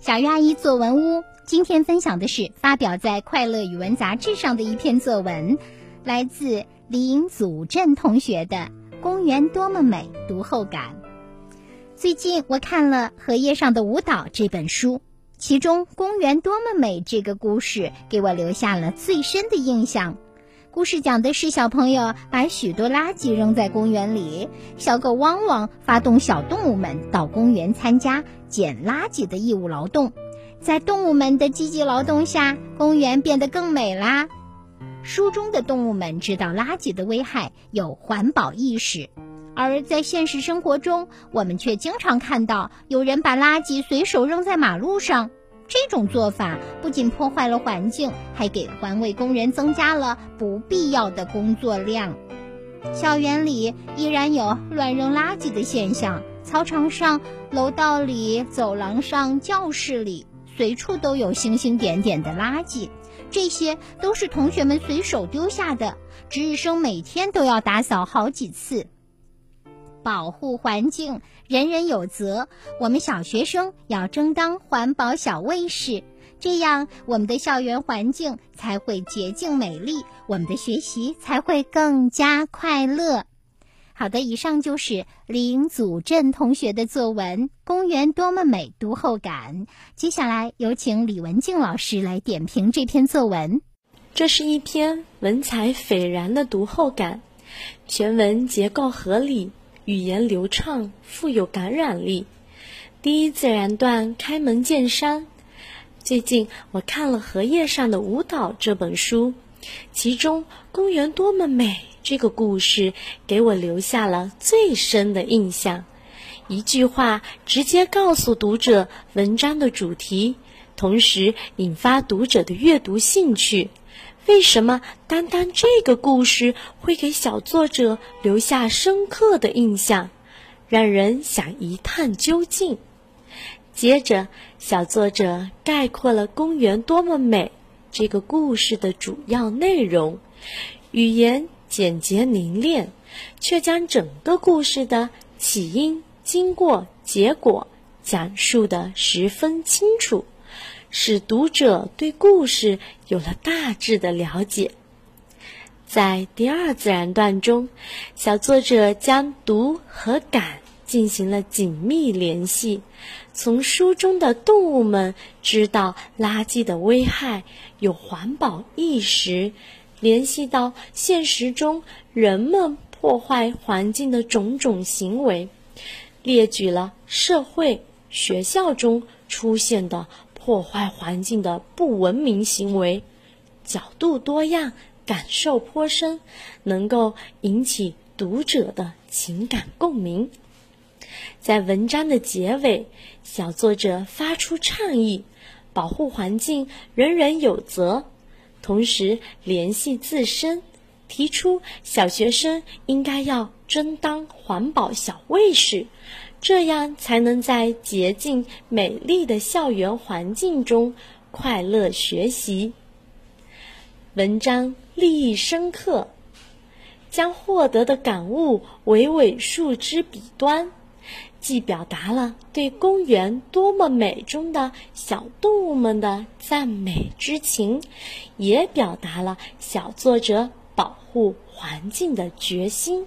小鱼阿姨作文屋今天分享的是发表在《快乐语文》杂志上的一篇作文，来自林祖镇同学的《公园多么美》读后感。最近我看了《荷叶上的舞蹈》这本书，其中《公园多么美》这个故事给我留下了最深的印象。故事讲的是小朋友把许多垃圾扔在公园里，小狗汪汪发动小动物们到公园参加捡垃圾的义务劳动，在动物们的积极劳动下，公园变得更美啦。书中的动物们知道垃圾的危害，有环保意识，而在现实生活中，我们却经常看到有人把垃圾随手扔在马路上。这种做法不仅破坏了环境，还给环卫工人增加了不必要的工作量。校园里依然有乱扔垃圾的现象，操场上、楼道里、走廊上、教室里，随处都有星星点点的垃圾。这些都是同学们随手丢下的，值日生每天都要打扫好几次。保护环境，人人有责。我们小学生要争当环保小卫士，这样我们的校园环境才会洁净美丽，我们的学习才会更加快乐。好的，以上就是林祖镇同学的作文《公园多么美》读后感。接下来有请李文静老师来点评这篇作文。这是一篇文采斐然的读后感，全文结构合理。语言流畅，富有感染力。第一自然段开门见山。最近我看了《荷叶上的舞蹈》这本书，其中“公园多么美”这个故事给我留下了最深的印象。一句话直接告诉读者文章的主题，同时引发读者的阅读兴趣。为什么单单这个故事会给小作者留下深刻的印象，让人想一探究竟？接着，小作者概括了《公园多么美》这个故事的主要内容，语言简洁凝练，却将整个故事的起因、经过、结果讲述的十分清楚。使读者对故事有了大致的了解。在第二自然段中，小作者将读和感进行了紧密联系，从书中的动物们知道垃圾的危害，有环保意识，联系到现实中人们破坏环境的种种行为，列举了社会、学校中出现的。破坏环境的不文明行为，角度多样，感受颇深，能够引起读者的情感共鸣。在文章的结尾，小作者发出倡议：保护环境，人人有责。同时联系自身，提出小学生应该要争当环保小卫士。这样才能在洁净美丽的校园环境中快乐学习。文章立意深刻，将获得的感悟娓娓述之笔端，既表达了对公园多么美中的小动物们的赞美之情，也表达了小作者保护环境的决心。